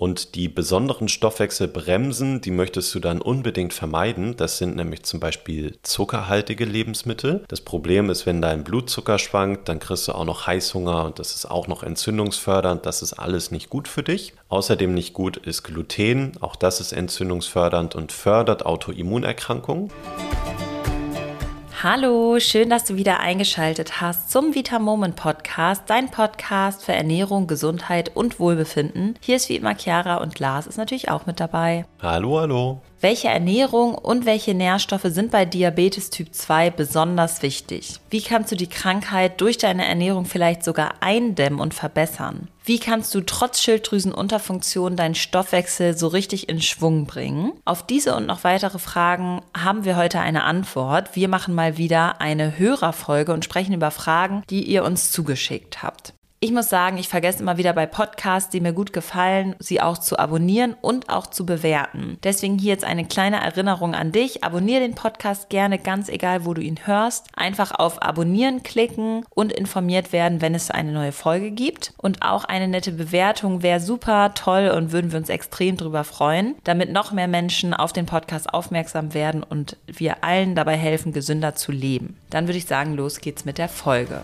Und die besonderen Stoffwechselbremsen, die möchtest du dann unbedingt vermeiden. Das sind nämlich zum Beispiel zuckerhaltige Lebensmittel. Das Problem ist, wenn dein Blutzucker schwankt, dann kriegst du auch noch Heißhunger und das ist auch noch entzündungsfördernd. Das ist alles nicht gut für dich. Außerdem nicht gut ist Gluten. Auch das ist entzündungsfördernd und fördert Autoimmunerkrankungen. Hallo, schön, dass du wieder eingeschaltet hast zum Vita Moment Podcast, dein Podcast für Ernährung, Gesundheit und Wohlbefinden. Hier ist wie immer Chiara und Lars ist natürlich auch mit dabei. Hallo, hallo. Welche Ernährung und welche Nährstoffe sind bei Diabetes Typ 2 besonders wichtig? Wie kannst du die Krankheit durch deine Ernährung vielleicht sogar eindämmen und verbessern? Wie kannst du trotz Schilddrüsenunterfunktion deinen Stoffwechsel so richtig in Schwung bringen? Auf diese und noch weitere Fragen haben wir heute eine Antwort. Wir machen mal wieder eine Hörerfolge und sprechen über Fragen, die ihr uns zugeschickt habt. Ich muss sagen, ich vergesse immer wieder bei Podcasts, die mir gut gefallen, sie auch zu abonnieren und auch zu bewerten. Deswegen hier jetzt eine kleine Erinnerung an dich. Abonniere den Podcast gerne, ganz egal, wo du ihn hörst. Einfach auf Abonnieren klicken und informiert werden, wenn es eine neue Folge gibt. Und auch eine nette Bewertung wäre super toll und würden wir uns extrem drüber freuen, damit noch mehr Menschen auf den Podcast aufmerksam werden und wir allen dabei helfen, gesünder zu leben. Dann würde ich sagen, los geht's mit der Folge.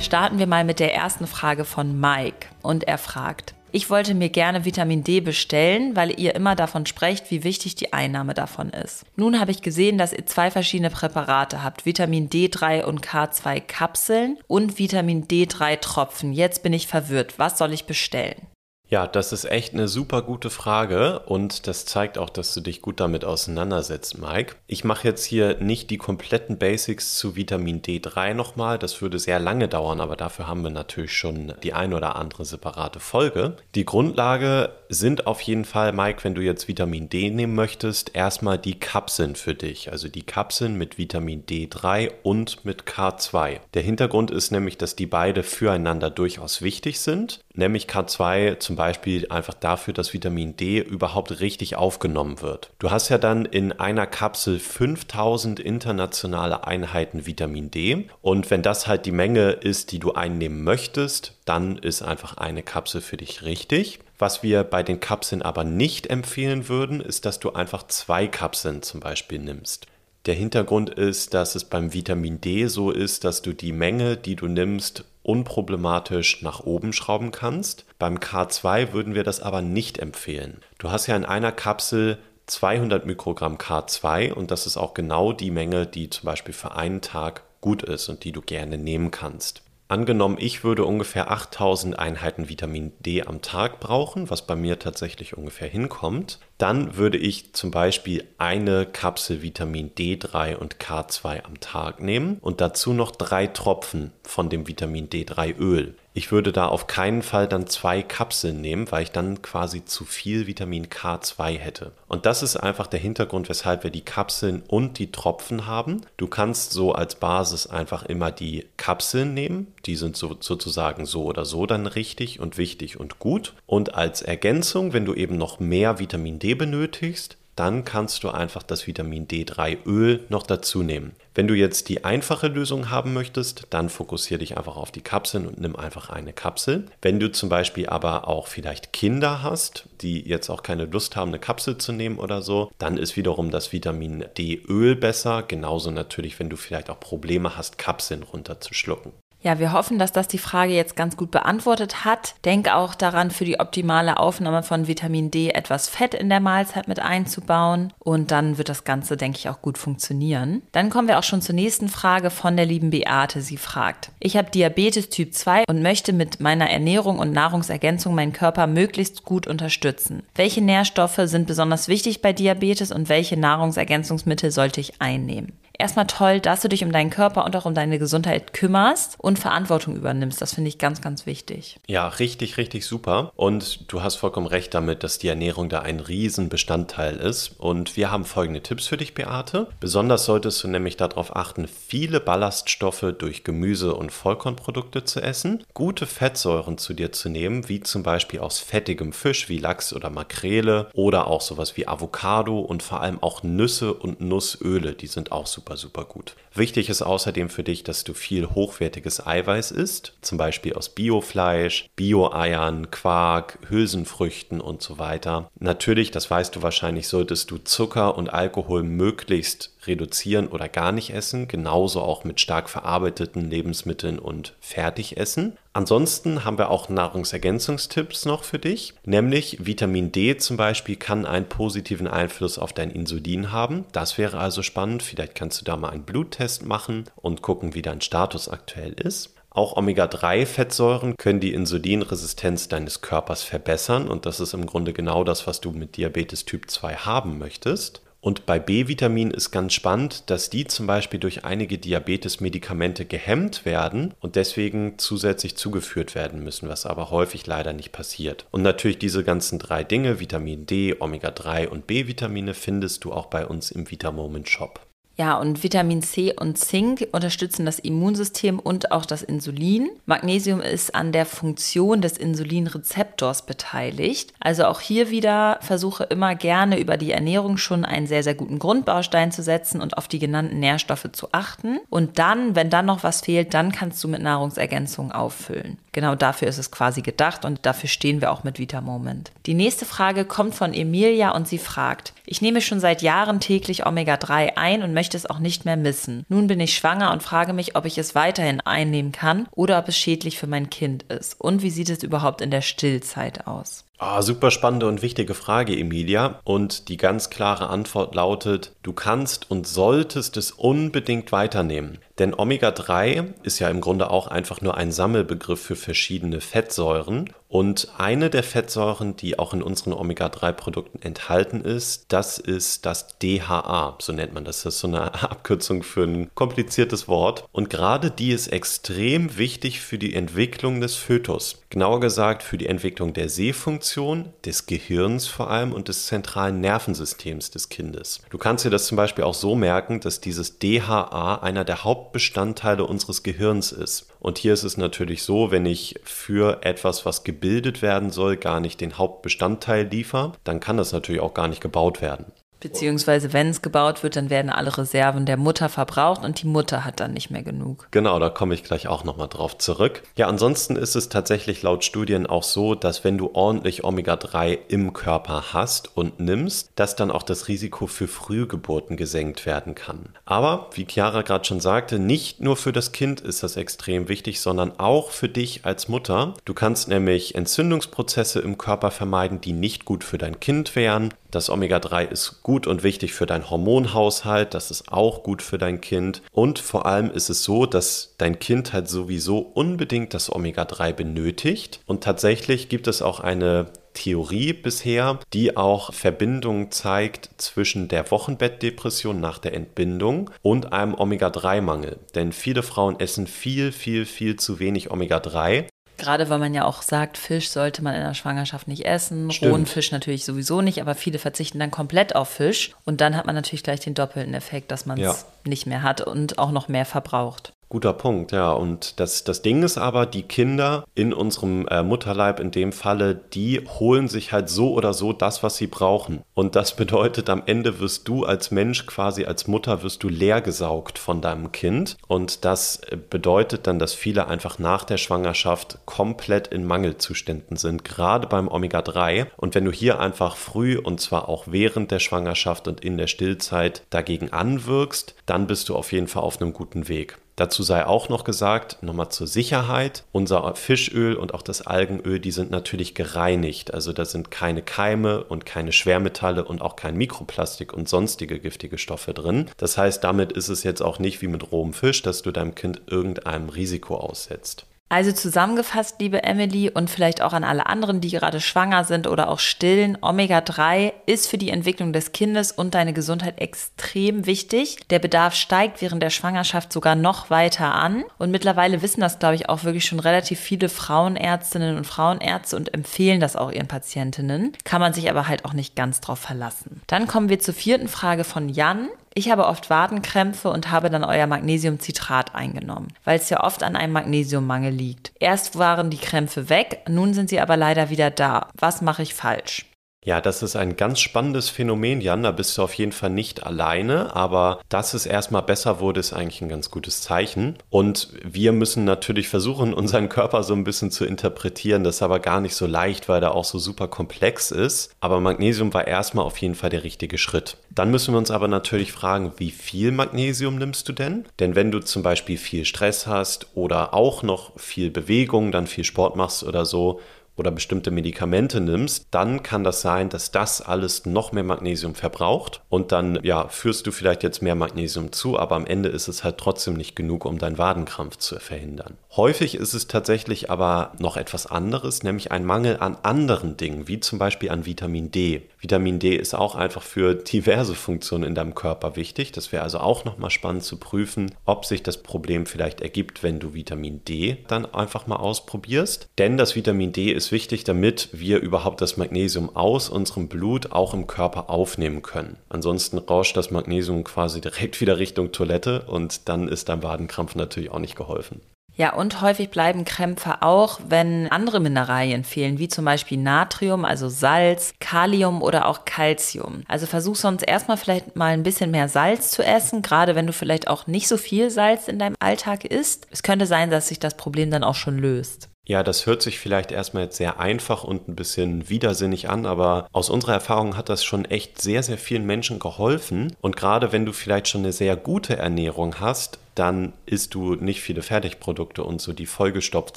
Starten wir mal mit der ersten Frage von Mike. Und er fragt, ich wollte mir gerne Vitamin D bestellen, weil ihr immer davon sprecht, wie wichtig die Einnahme davon ist. Nun habe ich gesehen, dass ihr zwei verschiedene Präparate habt, Vitamin D3 und K2 Kapseln und Vitamin D3 Tropfen. Jetzt bin ich verwirrt. Was soll ich bestellen? Ja, das ist echt eine super gute Frage und das zeigt auch, dass du dich gut damit auseinandersetzt, Mike. Ich mache jetzt hier nicht die kompletten Basics zu Vitamin D3 nochmal, das würde sehr lange dauern, aber dafür haben wir natürlich schon die ein oder andere separate Folge. Die Grundlage sind auf jeden Fall, Mike, wenn du jetzt Vitamin D nehmen möchtest, erstmal die Kapseln für dich, also die Kapseln mit Vitamin D3 und mit K2. Der Hintergrund ist nämlich, dass die beide füreinander durchaus wichtig sind, nämlich K2 zum Beispiel einfach dafür, dass Vitamin D überhaupt richtig aufgenommen wird. Du hast ja dann in einer Kapsel 5000 internationale Einheiten Vitamin D und wenn das halt die Menge ist, die du einnehmen möchtest, dann ist einfach eine Kapsel für dich richtig. Was wir bei den Kapseln aber nicht empfehlen würden, ist, dass du einfach zwei Kapseln zum Beispiel nimmst. Der Hintergrund ist, dass es beim Vitamin D so ist, dass du die Menge, die du nimmst, unproblematisch nach oben schrauben kannst. Beim K2 würden wir das aber nicht empfehlen. Du hast ja in einer Kapsel 200 Mikrogramm K2 und das ist auch genau die Menge, die zum Beispiel für einen Tag gut ist und die du gerne nehmen kannst. Angenommen, ich würde ungefähr 8000 Einheiten Vitamin D am Tag brauchen, was bei mir tatsächlich ungefähr hinkommt, dann würde ich zum Beispiel eine Kapsel Vitamin D3 und K2 am Tag nehmen und dazu noch drei Tropfen von dem Vitamin D3 Öl. Ich würde da auf keinen Fall dann zwei Kapseln nehmen, weil ich dann quasi zu viel Vitamin K2 hätte. Und das ist einfach der Hintergrund, weshalb wir die Kapseln und die Tropfen haben. Du kannst so als Basis einfach immer die Kapseln nehmen. Die sind so, sozusagen so oder so dann richtig und wichtig und gut. Und als Ergänzung, wenn du eben noch mehr Vitamin D benötigst, dann kannst du einfach das Vitamin D3 Öl noch dazu nehmen. Wenn du jetzt die einfache Lösung haben möchtest, dann fokussiere dich einfach auf die Kapseln und nimm einfach eine Kapsel. Wenn du zum Beispiel aber auch vielleicht Kinder hast, die jetzt auch keine Lust haben, eine Kapsel zu nehmen oder so, dann ist wiederum das Vitamin D Öl besser. Genauso natürlich, wenn du vielleicht auch Probleme hast, Kapseln runterzuschlucken. Ja, wir hoffen, dass das die Frage jetzt ganz gut beantwortet hat. Denk auch daran, für die optimale Aufnahme von Vitamin D etwas Fett in der Mahlzeit mit einzubauen. Und dann wird das Ganze, denke ich, auch gut funktionieren. Dann kommen wir auch schon zur nächsten Frage von der lieben Beate. Sie fragt, ich habe Diabetes Typ 2 und möchte mit meiner Ernährung und Nahrungsergänzung meinen Körper möglichst gut unterstützen. Welche Nährstoffe sind besonders wichtig bei Diabetes und welche Nahrungsergänzungsmittel sollte ich einnehmen? Erstmal toll, dass du dich um deinen Körper und auch um deine Gesundheit kümmerst und Verantwortung übernimmst. Das finde ich ganz, ganz wichtig. Ja, richtig, richtig super. Und du hast vollkommen recht damit, dass die Ernährung da ein Riesenbestandteil ist. Und wir haben folgende Tipps für dich, Beate. Besonders solltest du nämlich darauf achten, viele Ballaststoffe durch Gemüse und Vollkornprodukte zu essen, gute Fettsäuren zu dir zu nehmen, wie zum Beispiel aus fettigem Fisch wie Lachs oder Makrele oder auch sowas wie Avocado und vor allem auch Nüsse und Nussöle, die sind auch super super, super gut. Wichtig ist außerdem für dich, dass du viel hochwertiges Eiweiß isst, zum Beispiel aus Biofleisch, Bio-Eiern, Quark, Hülsenfrüchten und so weiter. Natürlich, das weißt du wahrscheinlich, solltest du Zucker und Alkohol möglichst reduzieren oder gar nicht essen, genauso auch mit stark verarbeiteten Lebensmitteln und Fertigessen. Ansonsten haben wir auch Nahrungsergänzungstipps noch für dich, nämlich Vitamin D zum Beispiel kann einen positiven Einfluss auf dein Insulin haben. Das wäre also spannend. Vielleicht kannst du da mal einen Bluttest machen und gucken, wie dein Status aktuell ist. Auch Omega-3-Fettsäuren können die Insulinresistenz deines Körpers verbessern und das ist im Grunde genau das, was du mit Diabetes Typ 2 haben möchtest. Und bei B-Vitamin ist ganz spannend, dass die zum Beispiel durch einige Diabetes-Medikamente gehemmt werden und deswegen zusätzlich zugeführt werden müssen, was aber häufig leider nicht passiert. Und natürlich diese ganzen drei Dinge, Vitamin D, Omega-3 und B-Vitamine, findest du auch bei uns im Vitamoment Shop. Ja, und Vitamin C und Zink unterstützen das Immunsystem und auch das Insulin. Magnesium ist an der Funktion des Insulinrezeptors beteiligt. Also auch hier wieder versuche immer gerne über die Ernährung schon einen sehr, sehr guten Grundbaustein zu setzen und auf die genannten Nährstoffe zu achten. Und dann, wenn dann noch was fehlt, dann kannst du mit Nahrungsergänzungen auffüllen. Genau dafür ist es quasi gedacht und dafür stehen wir auch mit Vitamoment. Die nächste Frage kommt von Emilia und sie fragt, ich nehme schon seit Jahren täglich Omega-3 ein und möchte es auch nicht mehr missen. Nun bin ich schwanger und frage mich, ob ich es weiterhin einnehmen kann oder ob es schädlich für mein Kind ist. Und wie sieht es überhaupt in der Stillzeit aus? Oh, super spannende und wichtige Frage, Emilia. Und die ganz klare Antwort lautet, du kannst und solltest es unbedingt weiternehmen. Denn Omega-3 ist ja im Grunde auch einfach nur ein Sammelbegriff für verschiedene Fettsäuren. Und eine der Fettsäuren, die auch in unseren Omega-3-Produkten enthalten ist, das ist das DHA. So nennt man das. Das ist so eine Abkürzung für ein kompliziertes Wort. Und gerade die ist extrem wichtig für die Entwicklung des Fötus. Genauer gesagt für die Entwicklung der Sehfunktion, des Gehirns vor allem und des zentralen Nervensystems des Kindes. Du kannst dir das zum Beispiel auch so merken, dass dieses DHA einer der Hauptbestandteile unseres Gehirns ist. Und hier ist es natürlich so, wenn ich für etwas, was gebildet werden soll, gar nicht den Hauptbestandteil liefere, dann kann das natürlich auch gar nicht gebaut werden. Beziehungsweise, wenn es gebaut wird, dann werden alle Reserven der Mutter verbraucht und die Mutter hat dann nicht mehr genug. Genau, da komme ich gleich auch nochmal drauf zurück. Ja, ansonsten ist es tatsächlich laut Studien auch so, dass wenn du ordentlich Omega-3 im Körper hast und nimmst, dass dann auch das Risiko für Frühgeburten gesenkt werden kann. Aber, wie Chiara gerade schon sagte, nicht nur für das Kind ist das extrem wichtig, sondern auch für dich als Mutter. Du kannst nämlich Entzündungsprozesse im Körper vermeiden, die nicht gut für dein Kind wären. Das Omega-3 ist gut und wichtig für deinen Hormonhaushalt, das ist auch gut für dein Kind. Und vor allem ist es so, dass dein Kind halt sowieso unbedingt das Omega-3 benötigt. Und tatsächlich gibt es auch eine Theorie bisher, die auch Verbindungen zeigt zwischen der Wochenbettdepression nach der Entbindung und einem Omega-3-Mangel. Denn viele Frauen essen viel, viel, viel zu wenig Omega-3 Gerade weil man ja auch sagt, Fisch sollte man in der Schwangerschaft nicht essen, Stimmt. rohen Fisch natürlich sowieso nicht, aber viele verzichten dann komplett auf Fisch und dann hat man natürlich gleich den doppelten Effekt, dass man es ja. nicht mehr hat und auch noch mehr verbraucht. Guter Punkt, ja. Und das, das Ding ist aber, die Kinder in unserem äh, Mutterleib in dem Falle, die holen sich halt so oder so das, was sie brauchen. Und das bedeutet, am Ende wirst du als Mensch quasi als Mutter wirst du leergesaugt von deinem Kind. Und das äh, bedeutet dann, dass viele einfach nach der Schwangerschaft komplett in Mangelzuständen sind, gerade beim Omega-3. Und wenn du hier einfach früh und zwar auch während der Schwangerschaft und in der Stillzeit dagegen anwirkst, dann bist du auf jeden Fall auf einem guten Weg. Dazu sei auch noch gesagt, nochmal zur Sicherheit, unser Fischöl und auch das Algenöl, die sind natürlich gereinigt. Also da sind keine Keime und keine Schwermetalle und auch kein Mikroplastik und sonstige giftige Stoffe drin. Das heißt, damit ist es jetzt auch nicht wie mit rohem Fisch, dass du deinem Kind irgendeinem Risiko aussetzt. Also zusammengefasst, liebe Emily, und vielleicht auch an alle anderen, die gerade schwanger sind oder auch stillen, Omega-3 ist für die Entwicklung des Kindes und deine Gesundheit extrem wichtig. Der Bedarf steigt während der Schwangerschaft sogar noch weiter an. Und mittlerweile wissen das, glaube ich, auch wirklich schon relativ viele Frauenärztinnen und Frauenärzte und empfehlen das auch ihren Patientinnen. Kann man sich aber halt auch nicht ganz drauf verlassen. Dann kommen wir zur vierten Frage von Jan. Ich habe oft Wadenkrämpfe und habe dann euer Magnesiumcitrat eingenommen, weil es ja oft an einem Magnesiummangel liegt. Erst waren die Krämpfe weg, nun sind sie aber leider wieder da. Was mache ich falsch? Ja, das ist ein ganz spannendes Phänomen, Jan. Da bist du auf jeden Fall nicht alleine, aber dass es erstmal besser wurde, ist eigentlich ein ganz gutes Zeichen. Und wir müssen natürlich versuchen, unseren Körper so ein bisschen zu interpretieren. Das ist aber gar nicht so leicht, weil er auch so super komplex ist. Aber Magnesium war erstmal auf jeden Fall der richtige Schritt. Dann müssen wir uns aber natürlich fragen, wie viel Magnesium nimmst du denn? Denn wenn du zum Beispiel viel Stress hast oder auch noch viel Bewegung, dann viel Sport machst oder so, oder bestimmte Medikamente nimmst, dann kann das sein, dass das alles noch mehr Magnesium verbraucht und dann ja, führst du vielleicht jetzt mehr Magnesium zu, aber am Ende ist es halt trotzdem nicht genug, um deinen Wadenkrampf zu verhindern. Häufig ist es tatsächlich aber noch etwas anderes, nämlich ein Mangel an anderen Dingen, wie zum Beispiel an Vitamin D. Vitamin D ist auch einfach für diverse Funktionen in deinem Körper wichtig. Das wäre also auch nochmal spannend zu prüfen, ob sich das Problem vielleicht ergibt, wenn du Vitamin D dann einfach mal ausprobierst. Denn das Vitamin D ist wichtig, damit wir überhaupt das Magnesium aus unserem Blut auch im Körper aufnehmen können. Ansonsten rauscht das Magnesium quasi direkt wieder Richtung Toilette und dann ist dein Wadenkrampf natürlich auch nicht geholfen. Ja, und häufig bleiben Krämpfe auch, wenn andere Mineralien fehlen, wie zum Beispiel Natrium, also Salz, Kalium oder auch Calcium. Also versuch sonst erstmal vielleicht mal ein bisschen mehr Salz zu essen, gerade wenn du vielleicht auch nicht so viel Salz in deinem Alltag isst. Es könnte sein, dass sich das Problem dann auch schon löst. Ja, das hört sich vielleicht erstmal jetzt sehr einfach und ein bisschen widersinnig an, aber aus unserer Erfahrung hat das schon echt sehr, sehr vielen Menschen geholfen. Und gerade wenn du vielleicht schon eine sehr gute Ernährung hast, dann isst du nicht viele Fertigprodukte und so, die vollgestopft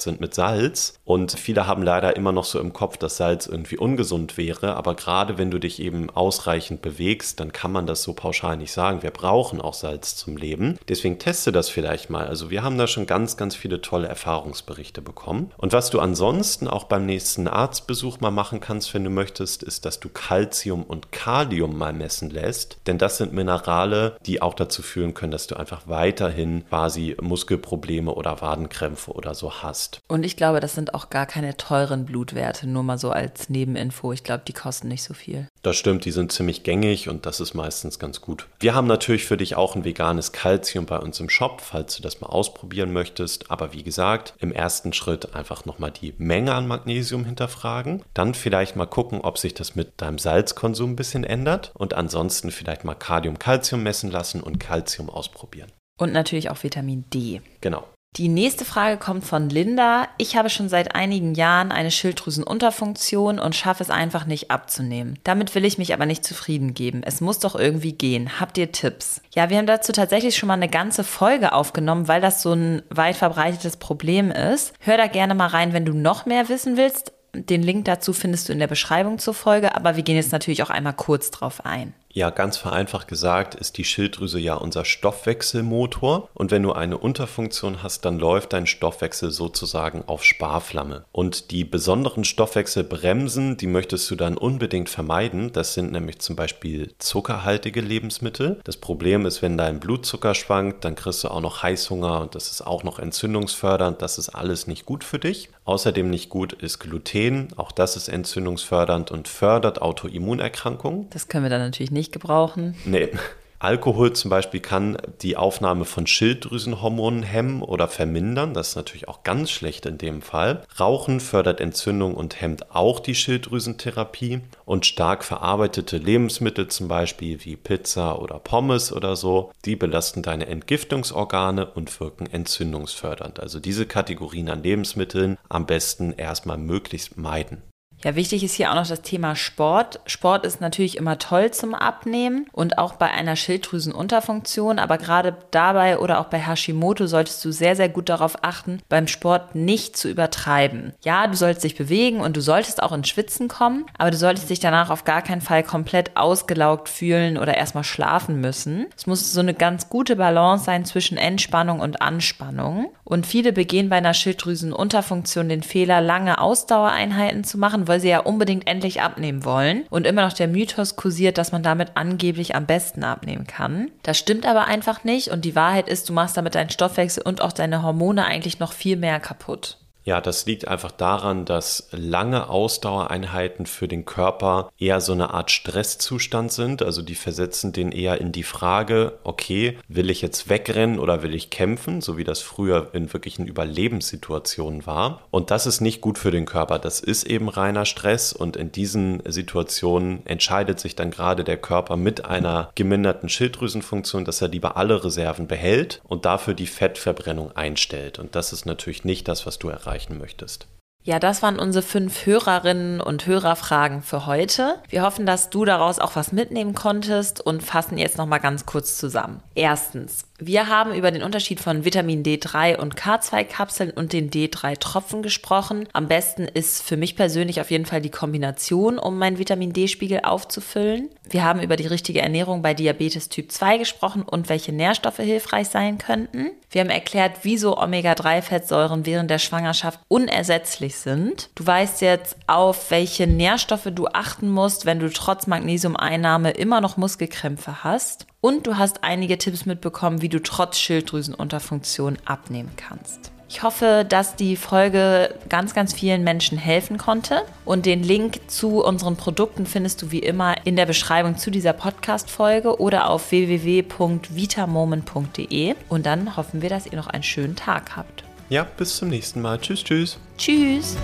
sind mit Salz. Und viele haben leider immer noch so im Kopf, dass Salz irgendwie ungesund wäre. Aber gerade wenn du dich eben ausreichend bewegst, dann kann man das so pauschal nicht sagen. Wir brauchen auch Salz zum Leben. Deswegen teste das vielleicht mal. Also wir haben da schon ganz, ganz viele tolle Erfahrungsberichte bekommen. Und was du ansonsten auch beim nächsten Arztbesuch mal machen kannst, wenn du möchtest, ist, dass du Calcium und Kalium mal messen lässt. Denn das sind Minerale, die auch dazu führen können, dass du einfach weiterhin quasi Muskelprobleme oder Wadenkrämpfe oder so hast. Und ich glaube, das sind auch gar keine teuren Blutwerte, nur mal so als Nebeninfo. Ich glaube, die kosten nicht so viel. Das stimmt, die sind ziemlich gängig und das ist meistens ganz gut. Wir haben natürlich für dich auch ein veganes Kalzium bei uns im Shop, falls du das mal ausprobieren möchtest. Aber wie gesagt, im ersten Schritt einfach nochmal die Menge an Magnesium hinterfragen. Dann vielleicht mal gucken, ob sich das mit deinem Salzkonsum ein bisschen ändert. Und ansonsten vielleicht mal Kalium-Calcium messen lassen und Calcium ausprobieren. Und natürlich auch Vitamin D. Genau. Die nächste Frage kommt von Linda. Ich habe schon seit einigen Jahren eine Schilddrüsenunterfunktion und schaffe es einfach nicht abzunehmen. Damit will ich mich aber nicht zufrieden geben. Es muss doch irgendwie gehen. Habt ihr Tipps? Ja, wir haben dazu tatsächlich schon mal eine ganze Folge aufgenommen, weil das so ein weit verbreitetes Problem ist. Hör da gerne mal rein, wenn du noch mehr wissen willst. Den Link dazu findest du in der Beschreibung zur Folge, aber wir gehen jetzt natürlich auch einmal kurz drauf ein. Ja, ganz vereinfacht gesagt ist die Schilddrüse ja unser Stoffwechselmotor und wenn du eine Unterfunktion hast, dann läuft dein Stoffwechsel sozusagen auf Sparflamme. Und die besonderen Stoffwechselbremsen, die möchtest du dann unbedingt vermeiden. Das sind nämlich zum Beispiel zuckerhaltige Lebensmittel. Das Problem ist, wenn dein Blutzucker schwankt, dann kriegst du auch noch Heißhunger und das ist auch noch entzündungsfördernd. Das ist alles nicht gut für dich. Außerdem nicht gut ist Gluten. Auch das ist entzündungsfördernd und fördert Autoimmunerkrankungen. Das können wir dann natürlich nicht gebrauchen. Nee. Alkohol zum Beispiel kann die Aufnahme von Schilddrüsenhormonen hemmen oder vermindern. Das ist natürlich auch ganz schlecht in dem Fall. Rauchen fördert Entzündung und hemmt auch die Schilddrüsentherapie. Und stark verarbeitete Lebensmittel zum Beispiel wie Pizza oder Pommes oder so, die belasten deine Entgiftungsorgane und wirken entzündungsfördernd. Also diese Kategorien an Lebensmitteln am besten erstmal möglichst meiden. Ja, wichtig ist hier auch noch das Thema Sport. Sport ist natürlich immer toll zum Abnehmen und auch bei einer Schilddrüsenunterfunktion, aber gerade dabei oder auch bei Hashimoto solltest du sehr, sehr gut darauf achten, beim Sport nicht zu übertreiben. Ja, du sollst dich bewegen und du solltest auch ins Schwitzen kommen, aber du solltest dich danach auf gar keinen Fall komplett ausgelaugt fühlen oder erstmal schlafen müssen. Es muss so eine ganz gute Balance sein zwischen Entspannung und Anspannung. Und viele begehen bei einer Schilddrüsenunterfunktion den Fehler, lange Ausdauereinheiten zu machen, weil sie ja unbedingt endlich abnehmen wollen und immer noch der Mythos kursiert, dass man damit angeblich am besten abnehmen kann. Das stimmt aber einfach nicht und die Wahrheit ist, du machst damit deinen Stoffwechsel und auch deine Hormone eigentlich noch viel mehr kaputt. Ja, das liegt einfach daran, dass lange Ausdauereinheiten für den Körper eher so eine Art Stresszustand sind. Also die versetzen den eher in die Frage, okay, will ich jetzt wegrennen oder will ich kämpfen, so wie das früher in wirklichen Überlebenssituationen war. Und das ist nicht gut für den Körper. Das ist eben reiner Stress und in diesen Situationen entscheidet sich dann gerade der Körper mit einer geminderten Schilddrüsenfunktion, dass er lieber alle Reserven behält und dafür die Fettverbrennung einstellt. Und das ist natürlich nicht das, was du erreichst erreichen möchtest. Ja, das waren unsere fünf Hörerinnen und Hörerfragen für heute. Wir hoffen, dass du daraus auch was mitnehmen konntest und fassen jetzt noch mal ganz kurz zusammen. Erstens, wir haben über den Unterschied von Vitamin D3 und K2-Kapseln und den D3-Tropfen gesprochen. Am besten ist für mich persönlich auf jeden Fall die Kombination, um meinen Vitamin D-Spiegel aufzufüllen. Wir haben über die richtige Ernährung bei Diabetes Typ 2 gesprochen und welche Nährstoffe hilfreich sein könnten. Wir haben erklärt, wieso Omega-3-Fettsäuren während der Schwangerschaft unersetzlich sind. Du weißt jetzt, auf welche Nährstoffe du achten musst, wenn du trotz Magnesiumeinnahme immer noch Muskelkrämpfe hast. Und du hast einige Tipps mitbekommen, wie du trotz Schilddrüsenunterfunktion abnehmen kannst. Ich hoffe, dass die Folge ganz, ganz vielen Menschen helfen konnte. Und den Link zu unseren Produkten findest du wie immer in der Beschreibung zu dieser Podcast-Folge oder auf www.vitamoment.de. Und dann hoffen wir, dass ihr noch einen schönen Tag habt. Ja, bis zum nächsten Mal. Tschüss, tschüss. Tschüss.